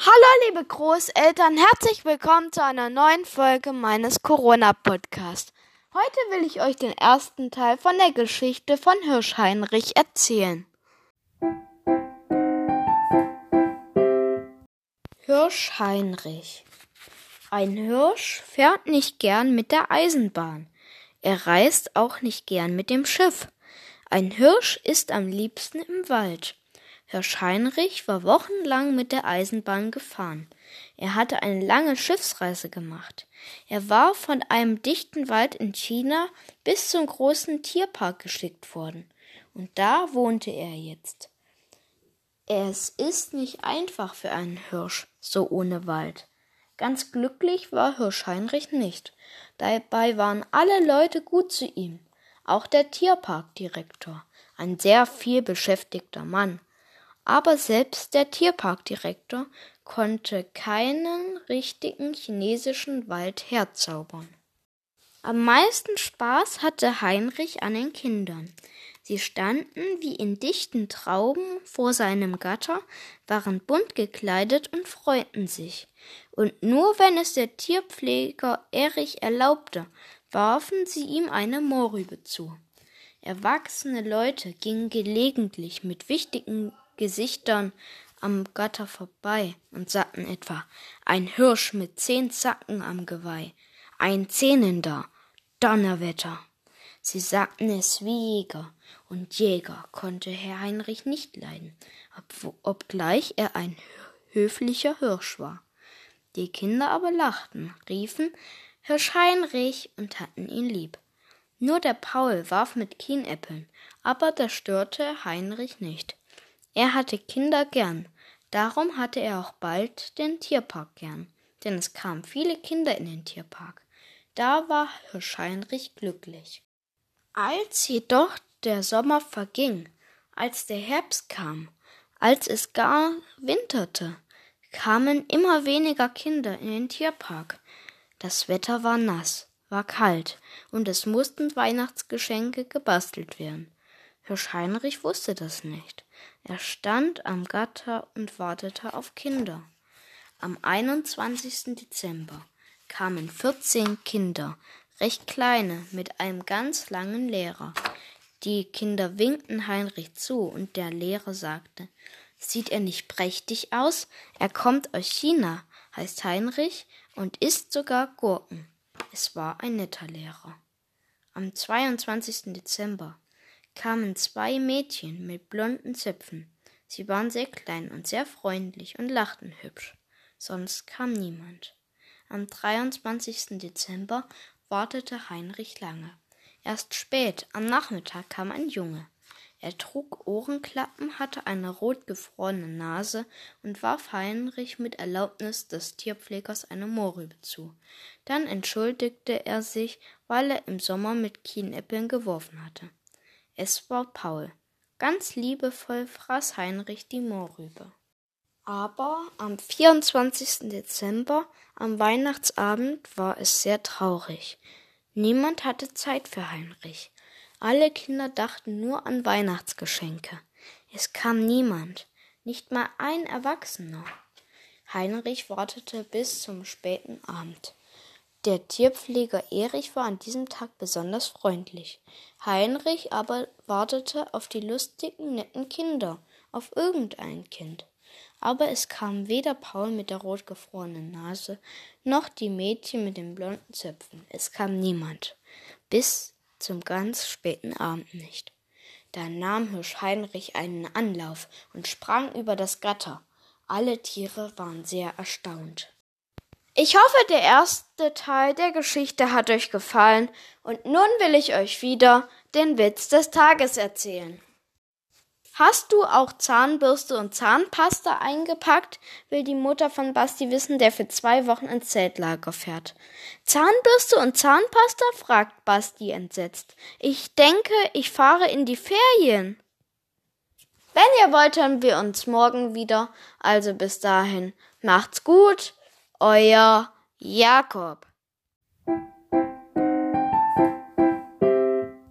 Hallo liebe Großeltern, herzlich willkommen zu einer neuen Folge meines Corona-Podcasts. Heute will ich euch den ersten Teil von der Geschichte von Hirschheinrich erzählen. Hirschheinrich Ein Hirsch fährt nicht gern mit der Eisenbahn. Er reist auch nicht gern mit dem Schiff. Ein Hirsch ist am liebsten im Wald. Hirsch Heinrich war wochenlang mit der Eisenbahn gefahren. Er hatte eine lange Schiffsreise gemacht. Er war von einem dichten Wald in China bis zum großen Tierpark geschickt worden. Und da wohnte er jetzt. Es ist nicht einfach für einen Hirsch, so ohne Wald. Ganz glücklich war Hirsch Heinrich nicht. Dabei waren alle Leute gut zu ihm, auch der Tierparkdirektor, ein sehr viel beschäftigter Mann aber selbst der Tierparkdirektor konnte keinen richtigen chinesischen Wald herzaubern. Am meisten Spaß hatte Heinrich an den Kindern. Sie standen wie in dichten Trauben vor seinem Gatter, waren bunt gekleidet und freuten sich. Und nur wenn es der Tierpfleger Erich erlaubte, warfen sie ihm eine Mohrrübe zu. Erwachsene Leute gingen gelegentlich mit wichtigen Gesichtern am Gatter vorbei und sagten etwa ein Hirsch mit zehn Zacken am Geweih, ein Zähnender, Donnerwetter. Sie sagten es wie Jäger, und Jäger konnte Herr Heinrich nicht leiden, ob, obgleich er ein höflicher Hirsch war. Die Kinder aber lachten, riefen Hirsch Heinrich und hatten ihn lieb. Nur der Paul warf mit Kienäppeln, aber das störte Heinrich nicht. Er hatte Kinder gern, darum hatte er auch bald den Tierpark gern, denn es kamen viele Kinder in den Tierpark. Da war Hirsch Heinrich glücklich. Als jedoch der Sommer verging, als der Herbst kam, als es gar winterte, kamen immer weniger Kinder in den Tierpark. Das Wetter war nass, war kalt, und es mussten Weihnachtsgeschenke gebastelt werden. Hirsch Heinrich wusste das nicht. Er stand am Gatter und wartete auf Kinder. Am 21. Dezember kamen 14 Kinder, recht kleine, mit einem ganz langen Lehrer. Die Kinder winkten Heinrich zu, und der Lehrer sagte Sieht er nicht prächtig aus? Er kommt aus China, heißt Heinrich und isst sogar Gurken. Es war ein netter Lehrer. Am 22. Dezember kamen zwei Mädchen mit blonden Zöpfen. Sie waren sehr klein und sehr freundlich und lachten hübsch. Sonst kam niemand. Am 23. Dezember wartete Heinrich lange. Erst spät am Nachmittag kam ein Junge. Er trug Ohrenklappen, hatte eine rot gefrorene Nase und warf Heinrich mit Erlaubnis des Tierpflegers eine Mohrrübe zu. Dann entschuldigte er sich, weil er im Sommer mit Kienäppeln geworfen hatte. Es war Paul. Ganz liebevoll fraß Heinrich die Mohrrübe. Aber am 24. Dezember, am Weihnachtsabend, war es sehr traurig. Niemand hatte Zeit für Heinrich. Alle Kinder dachten nur an Weihnachtsgeschenke. Es kam niemand, nicht mal ein Erwachsener. Heinrich wartete bis zum späten Abend. Der Tierpfleger Erich war an diesem Tag besonders freundlich. Heinrich aber wartete auf die lustigen, netten Kinder, auf irgendein Kind. Aber es kam weder Paul mit der rotgefrorenen Nase, noch die Mädchen mit den blonden Zöpfen. Es kam niemand. Bis zum ganz späten Abend nicht. Da nahm Hirsch Heinrich einen Anlauf und sprang über das Gatter. Alle Tiere waren sehr erstaunt. Ich hoffe, der erste Teil der Geschichte hat euch gefallen und nun will ich euch wieder den Witz des Tages erzählen. Hast du auch Zahnbürste und Zahnpasta eingepackt? will die Mutter von Basti wissen, der für zwei Wochen ins Zeltlager fährt. Zahnbürste und Zahnpasta? fragt Basti entsetzt. Ich denke, ich fahre in die Ferien. Wenn ihr wollt, hören wir uns morgen wieder. Also bis dahin. Macht's gut euer Jakob.